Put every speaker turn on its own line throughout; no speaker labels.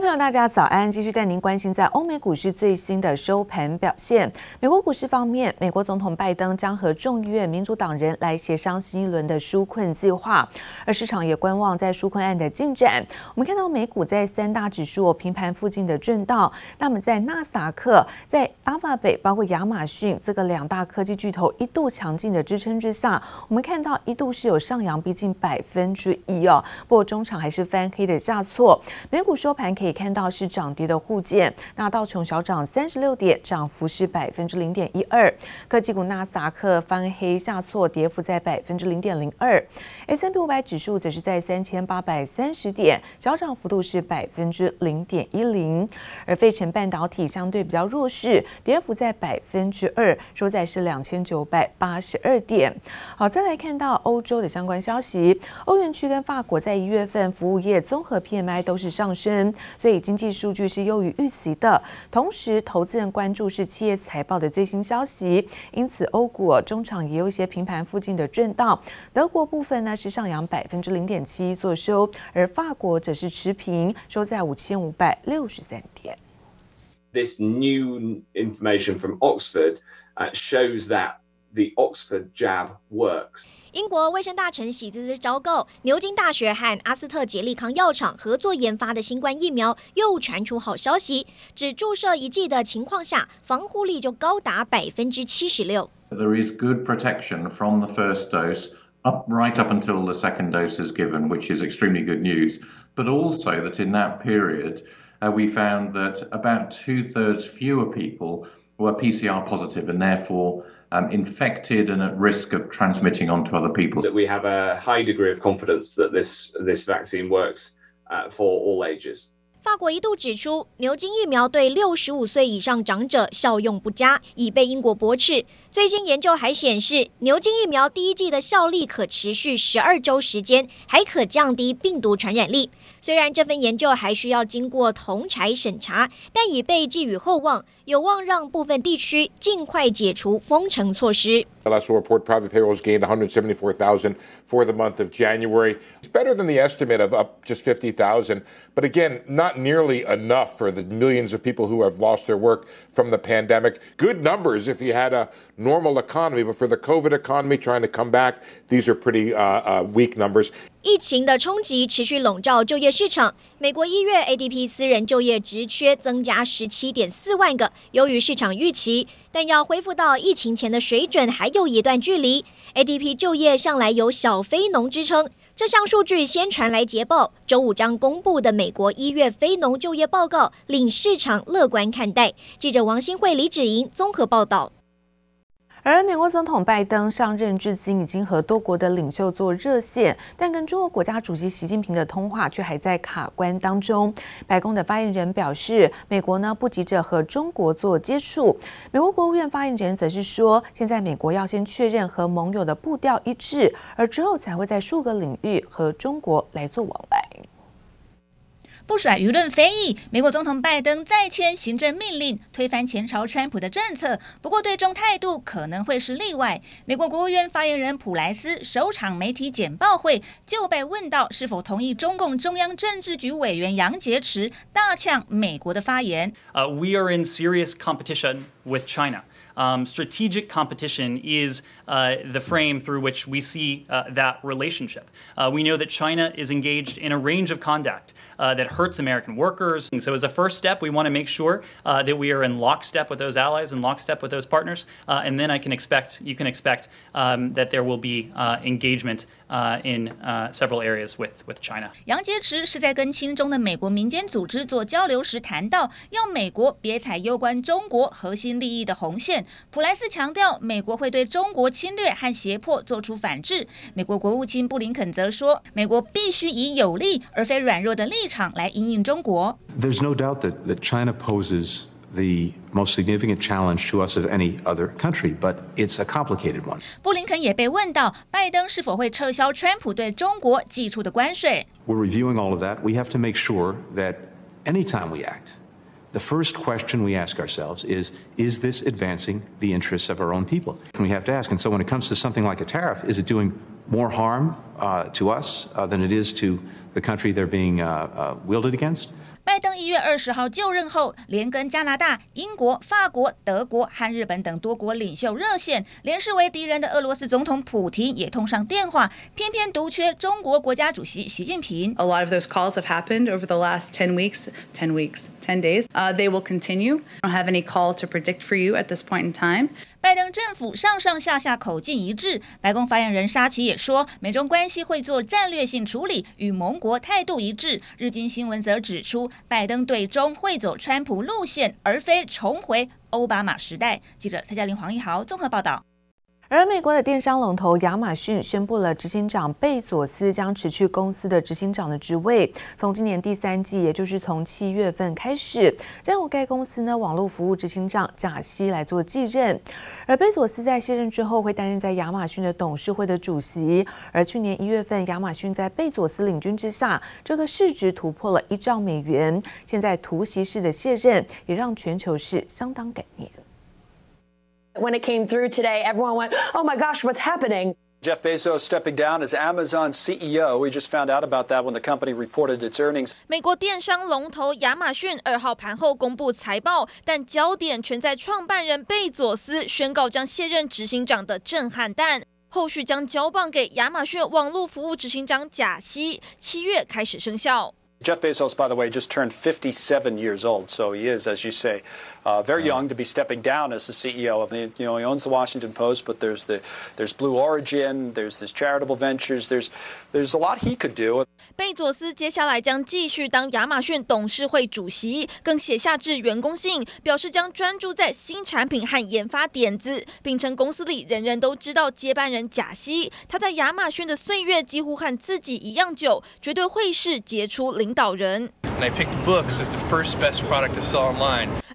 朋友，大家早安！继续带您关心在欧美股市最新的收盘表现。美国股市方面，美国总统拜登将和众议院民主党人来协商新一轮的纾困计划，而市场也观望在纾困案的进展。我们看到美股在三大指数平盘附近的震荡，那么在纳斯达克、在阿法北，包括亚马逊这个两大科技巨头一度强劲的支撑之下，我们看到一度是有上扬逼近百分之一哦，不过中场还是翻黑的下挫。美股收盘。可以可以看到是涨跌的互见，那道琼小涨三十六点，涨幅是百分之零点一二。科技股纳斯达克翻黑下挫，跌幅在百分之零点零二。S&P 五百指数则是在三千八百三十点，小涨幅度是百分之零点一零。而费城半导体相对比较弱势，跌幅在百分之二，收在是两千九百八十二点。好，再来看到欧洲的相关消息，欧元区跟法国在一月份服务业综合 PMI 都是上升。所以经济数据是优于预期的，同时投资人关注是企业财报的最新消息，因此欧股中场也有一些平盘附近的震荡。德国部分呢是上扬百分之零点七一作收，而法国则是持平，收在五千五百六十三点。
This new information from Oxford shows that the Oxford jab works.
英国卫生大臣喜滋滋昭告，牛津大学和阿斯特捷利康药厂合作研发的新冠疫苗又传出好消息，只注射一剂的情况下，防护力就高达百分之七十六。
There is good protection from the first dose up right up until the second dose is given, which is extremely good news. But also that in that period, we found that about two thirds fewer people were PCR positive and therefore infected and at risk of transmitting onto other people.
That we have a high degree of confidence that this this vaccine works for all ages.
法国一度指出，牛津疫苗对六十五岁以上长者效用不佳，已被英国驳斥。最新研究还显示，牛津疫苗第一剂的效力可持续十二周时间，还可降低病毒传染力。虽然这份研究还需要经过同柴审查，但已被寄予厚望。有望让部分地区尽快解除封城措施。
The last report, private payrolls gained 174,000 for the month of January. It's better than the estimate of up just 50,000, but again, not nearly enough for the millions of people who have lost their work from the pandemic. Good numbers if you had a normal economy, but for the COVID economy trying to come back, these are pretty uh, uh, weak numbers.
疫情的冲击持续笼罩就业市场。 美国一月 ADP 私人就业职缺增加十七点四万个，优于市场预期，但要恢复到疫情前的水准还有一段距离。ADP 就业向来有小非农之称，这项数据先传来捷报，周五将公布的美国一月非农就业报告令市场乐观看待。记者王新慧、李芷莹综合报道。
而美国总统拜登上任至今，已经和多国的领袖做热线，但跟中国国家主席习近平的通话却还在卡关当中。白宫的发言人表示，美国呢不急着和中国做接触。美国国务院发言人则是说，现在美国要先确认和盟友的步调一致，而之后才会在数个领域和中国来做往来。
不甩舆论非议，美国总统拜登再签行政命令推翻前朝川普的政策，不过对中态度可能会是例外。美国国务院发言人普莱斯首场媒体简报会就被问到是否同意中共中央政治局委员杨洁篪大呛美国的发言。
Uh, we are in serious competition with China. Um, strategic competition is uh, the frame through which we see uh, that relationship. Uh, we know that China is engaged in a range of conduct uh, that hurts American workers. And so, as a first step, we want to make sure uh, that we are in lockstep with those allies and lockstep with those partners. Uh, and then I can expect, you can expect um, that there will be engagement in several areas with with China.
杨洁篪是在跟亲中的美国民间组织做交流时谈到，要美国别踩攸关中国核心利益的红线。 普莱斯强调，美国会对中国侵略和胁迫做出反制。美国国务卿布林肯则说，美国必须以有力而非软弱的立场来应应中国。
There's no doubt that that China poses the most significant challenge to us of any other country, but it's a complicated one.
布林肯也被问到，拜登是否会撤销川普对中国寄出的关税。
We're reviewing all of that. We have to make sure that anytime we act. The first question we ask ourselves is, is this advancing the interests of our own people? And we have to ask. And so when it comes to something like a tariff, is it doing more harm uh, to us uh, than it is to the country they're being uh, uh wielded against?
拜登一月二十号就任后，连跟加拿大、英国、法国、德国和日本等多国领袖热线，连视为敌人的俄罗斯总统普丁也通上电话，偏偏独缺中国国家主席习近平。
A lot of those calls have happened over the last ten weeks, ten weeks, ten days. Uh, they will continue. I don't have any call to predict for you at this point in time.
拜登政府上上下下口径一致，白宫发言人沙奇也说，美中关系会做战略性处理，与盟国态度一致。日经新闻则指出，拜登对中会走川普路线，而非重回奥巴马时代。记者蔡嘉玲、黄一豪综合报道。
而美国的电商龙头亚马逊宣布了，执行长贝佐斯将辞去公司的执行长的职位，从今年第三季，也就是从七月份开始，将由该公司呢网络服务执行长贾西来做继任。而贝佐斯在卸任之后，会担任在亚马逊的董事会的主席。而去年一月份，亚马逊在贝佐斯领军之下，这个市值突破了一兆美元。现在突袭式的卸任，也让全球是相当感念。
When it came through today, everyone went, oh my gosh, what's happening?
Jeff Bezos stepping down as Amazon CEO. We just found out about that when the company reported its earnings.
美国电商龙头亚马逊二号盘后公布财报，但焦点全在创办人贝佐斯宣告将卸任执行长的震撼弹，后续将交棒给亚马逊网络服务执行长贾西，七月开始生效。
Jeff Bezos, by the way, just turned 57 years old, so he is, as you say, uh, very young to be stepping down as the CEO of. You know, he owns the Washington Post, but there's the there's Blue Origin, there's this charitable ventures, there's there's a lot he could do.
贝佐斯接下来将继续当亚马逊董事会主席，更写下致员工信，表示将专注在新产品和研发点子，并称公司里人人都知道接班人贾西，他在亚马逊的岁月几乎和自己一样久，绝对会是杰出领导人。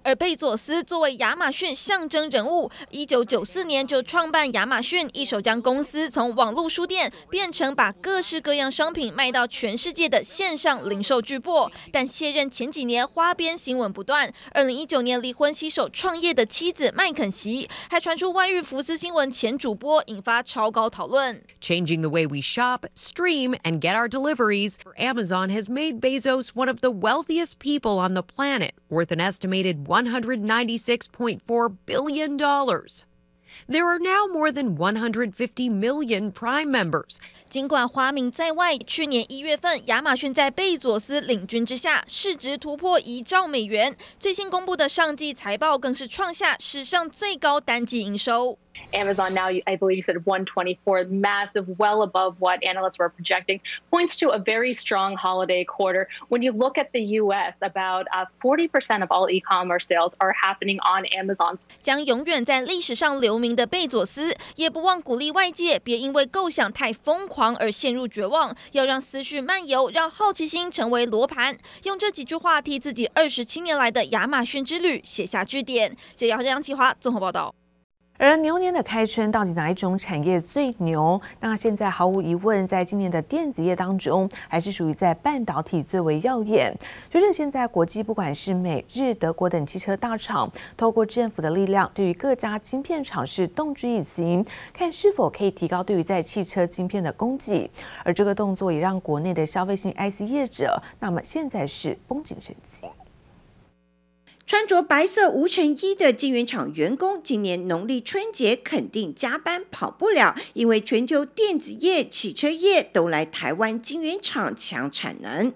而贝佐斯作为亚马逊象征人物，一九九四年就创办亚马逊，一手将公司从网络书店变成把各式各样商品卖到全世界的线上零售巨擘。但卸任前几年花边新闻不断，二零一九年离婚携手创业的妻子麦肯锡，还传出外遇福斯新闻前主播，引发超高讨论。
Changing the way we shop, stream, and get our deliveries, Amazon has made Bezos one of the wealthiest people on the planet, worth an estimated $196.4 billion. There are now more than 150 million Prime members.
尽管花名在外，去年一月份，亚马逊在贝佐斯领军之下，市值突破一兆美元。最新公布的上季财报更是创下史上最高单季营收。
Amazon now, I believe you said 124, massive, well above what analysts were projecting, points to a very strong holiday quarter. When you look at the U.S., about uh, 40% of all e-commerce sales are happening on Amazon.
将永远在历史上留 名的贝佐斯，也不忘鼓励外界别因为构想太疯狂而陷入绝望，要让思绪漫游，让好奇心成为罗盘，用这几句话替自己二十七年来的亚马逊之旅写下句点。记者杨启华综合报道。
而牛年的开春，到底哪一种产业最牛？那现在毫无疑问，在今年的电子业当中，还是属于在半导体最为耀眼。随着现在国际不管是美日德国等汽车大厂，透过政府的力量，对于各家晶片厂是动之以情，看是否可以提高对于在汽车晶片的供给。而这个动作也让国内的消费性 IC 业者，那么现在是绷紧神经。
穿着白色无尘衣的晶圆厂员工，今年农历春节肯定加班跑不了，因为全球电子业、汽车业都来台湾晶圆厂抢产能。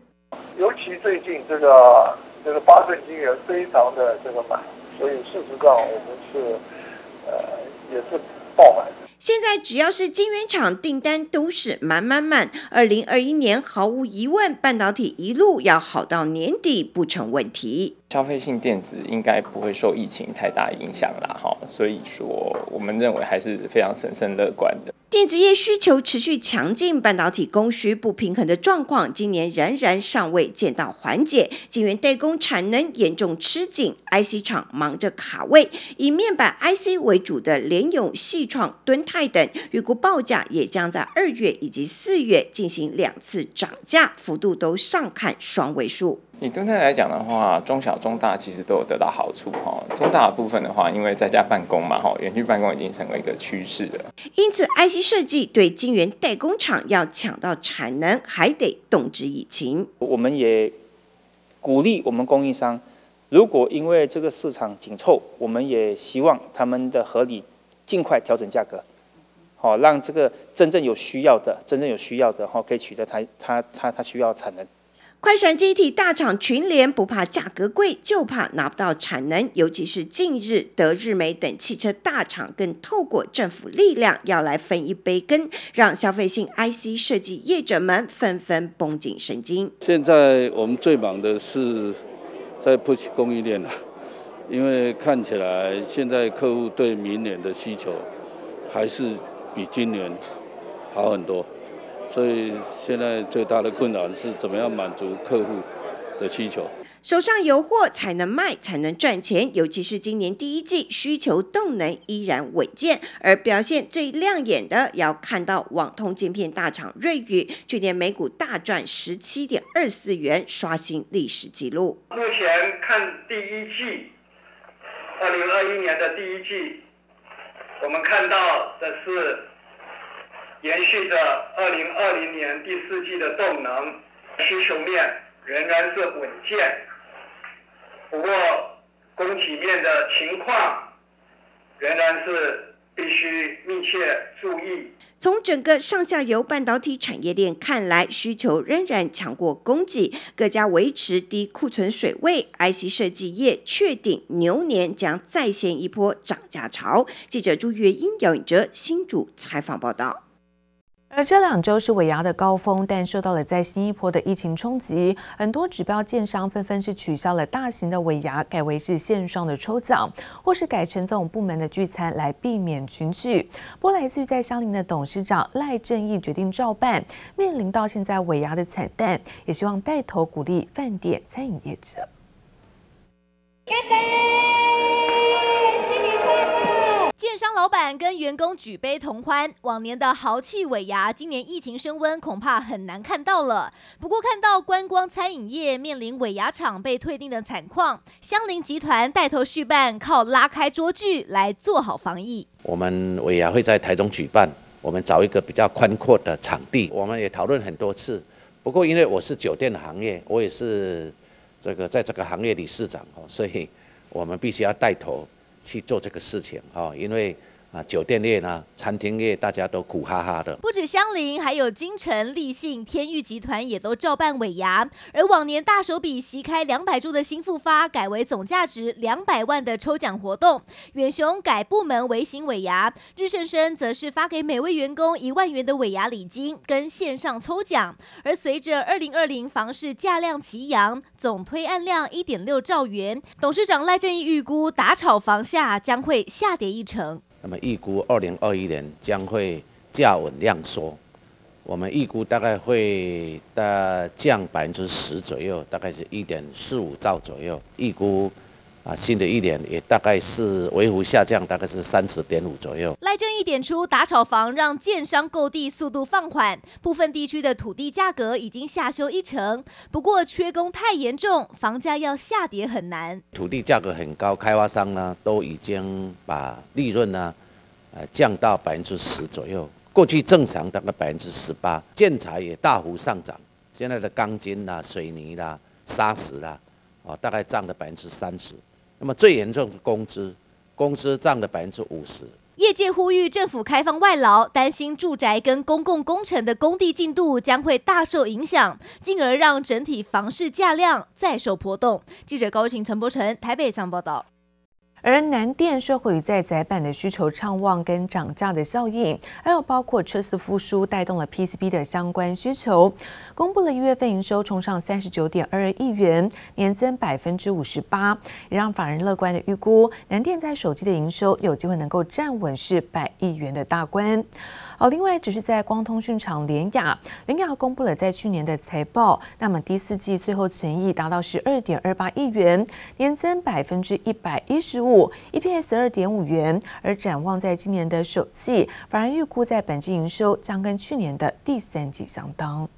尤其最近这个这个八寸晶圆非常的这个满，所以事实上我们是呃也是爆满。
现在只要是晶圆厂订单都是满满满。二零二一年毫无疑问，半导体一路要好到年底不成问题。
消费性电子应该不会受疫情太大影响啦，哈，所以说我们认为还是非常审慎乐观的。
电子业需求持续强劲，半导体供需不平衡的状况，今年仍然尚未见到缓解。晶圆代工产能严重吃紧，IC 厂忙着卡位，以面板 IC 为主的联咏、矽创、敦泰等，预估报价也将在二月以及四月进行两次涨价，幅度都上看双位数。
以蹲泰来讲的话，中小中大其实都有得到好处哈。中大的部分的话，因为在家办公嘛哈，远距办公已经成为一个趋势了。
因此，IC 设计对晶圆代工厂要抢到产能，还得动之以情。
我们也
鼓励我们供应商，如果因为这个市场紧凑，我们也希望他们的合理尽快调整价格，好，让这个真正有需要的、真正有需要的哈，可以取得他他他他需要产能。
快闪机体大厂群联不怕价格贵，就怕拿不到产能。尤其是近日德日美等汽车大厂更透过政府力量要来分一杯羹，让消费性 IC 设计业者们纷纷绷紧神经。
现在我们最忙的是在 push 供应链了，因为看起来现在客户对明年的需求还是比今年好很多。所以现在最大的困难是怎么样满足客户的需求。
手上有货才能卖，才能赚钱。尤其是今年第一季需求动能依然稳健，而表现最亮眼的，要看到网通晶片大厂瑞宇，去年每股大赚十七点二四元，刷新历史纪录。
目前看第一季，二零二一年的第一季，我们看到的是。延续着二零二零年第四季的动能，需求面仍然是稳健，不过供给面的情况仍然是必须密切注意。
从整个上下游半导体产业链看来，需求仍然强过供给，各家维持低库存水位。IC 设计业确定牛年将再现一波涨价潮。记者朱月英、姚颖哲新主采访报道。
而这两周是尾牙的高峰，但受到了在新一波的疫情冲击，很多指标建商纷纷是取消了大型的尾牙，改为是线上的抽奖，或是改成这种部门的聚餐来避免群聚。不，来自于在香伶的董事长赖正鎰决定照办，面临到现在尾牙的惨淡，也希望带头鼓励饭店餐饮业者。
建商老板跟员工举杯同欢，往年的豪气尾牙，今年疫情升温，恐怕很难看到了。不过，看到观光餐饮业面临尾牙场被退订的惨况，香伶集团带头续办，靠拉开桌距来做好防疫。
我们尾牙会在台中举办，我们找一个比较宽阔的场地，我们也讨论很多次。不过，因为我是酒店的行业，我也是这个在这个行业理事长，所以我们必须要带头。去做这个事情啊，因为啊，酒店业呢，餐厅业大家都苦哈哈的。
不止香伶，还有金城、立信、天钰集团也都照办尾牙。而往年大手笔席开两百桌的新复发，改为总价值两百万的抽奖活动。远雄改部门微型尾牙，日盛生则是发给每位员工一万元的尾牙礼金跟线上抽奖。而随着二零二零房市价量齐扬，总推案量一点六兆元，董事长赖正鎰预估打炒房价将会下跌一成。
那么预估二零二一年将会价稳量缩，我们预估大概会大降百分之十左右，大概是一点四五兆左右，预估。啊，新的一年也大概是微幅下降，大概是三十点五左右。
赖正义点出，打炒房让建商购地速度放缓，部分地区的土地价格已经下修一成。不过缺工太严重，房价要下跌很难。
土地价格很高，开发商呢都已经把利润呢，呃降到百分之十左右。过去正常大概百分之十八，建材也大幅上涨，现在的钢筋啦、水泥啦、砂石啦，哦，大概涨了百分之三十。那么最严重的工资，工资占了百分之五十。
业界呼吁政府开放外劳，担心住宅跟公共工程的工地进度将会大受影响，进而让整体房市价量再受波动。记者高晴、陈柏成台北上报道。
而南电受惠于在载板的需求畅旺跟涨价的效应，还有包括车四复苏带动了 PCB 的相关需求，公布了一月份营收冲上三十九点二亿元，年增百分之五十八，也让法人乐观的预估，南电在手机的营收有机会能够站稳是百亿元的大关。好，另外只是在光通讯厂联雅，联雅公布了在去年的财报，那么第四季最后存益达到十二点二八亿元，年增百分之一百一十五。EPS 二点五元，而展望在今年的首季，反而预估在本季营收将跟去年的第三季相当。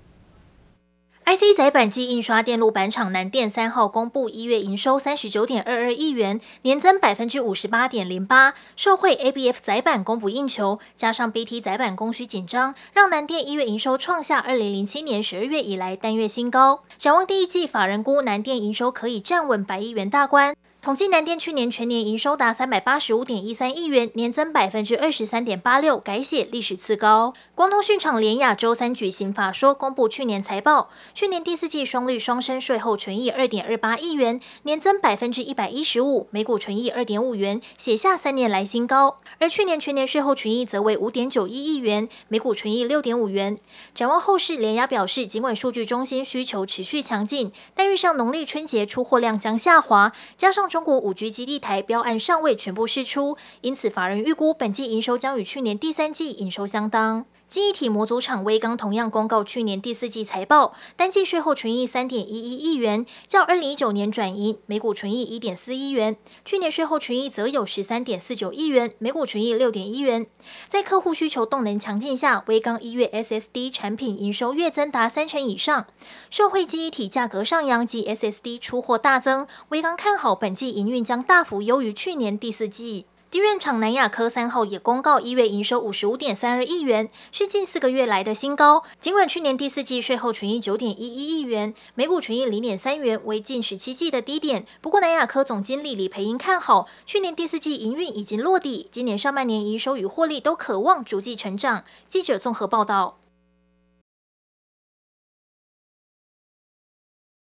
IC 载板机印刷电路板厂南电三号公布一月营收三十九点二二亿元，年增百分之五十八点零八。受惠 ABF 载板供不应求，加上 BT 载板供需紧张，让南电一月营收创下二零零七年十二月以来单月新高。展望第一季，法人估南电营收可以站稳百亿元大关。统计南电去年全年营收达三百八十五点一三亿元，年增百分之二十三点八六，改写历史次高。光通讯厂联亚周三举行法说，公布去年财报，去年第四季双率双升，税后纯益二点二八亿元，年增百分之一百一十五，每股纯益二点五元，写下三年来新高。而去年全年税后纯益则为五点九一亿元，每股纯益六点五元。展望后市，联亚表示，尽管数据中心需求持续强劲，但遇上农历春节出货量将下滑，加上中国五 G 基地台标案尚未全部释出，因此法人预估本季营收将与去年第三季营收相当。记忆体模组厂威刚同样公告去年第四季财报，单季税后纯益三点一一亿元，较二零一九年转盈，每股纯益一点四一元。去年税后纯益则有十三点四九亿元，每股纯益六点一元。在客户需求动能强劲下，威刚一月 SSD 产品营收月增达三成以上，受惠记忆体价格上扬及 SSD 出货大增，威刚看好本季营运将大幅优于去年第四季。地院厂南亚科三号也公告，一月营收五十五点三二亿元，是近四个月来的新高。尽管去年第四季税后纯益九点一一亿元，每股纯益零点三元，为近十七季的低点。不过南亚科总经理李培英看好，去年第四季营运已经落地，今年上半年营收与获利都可望逐季成长。记者综合报道。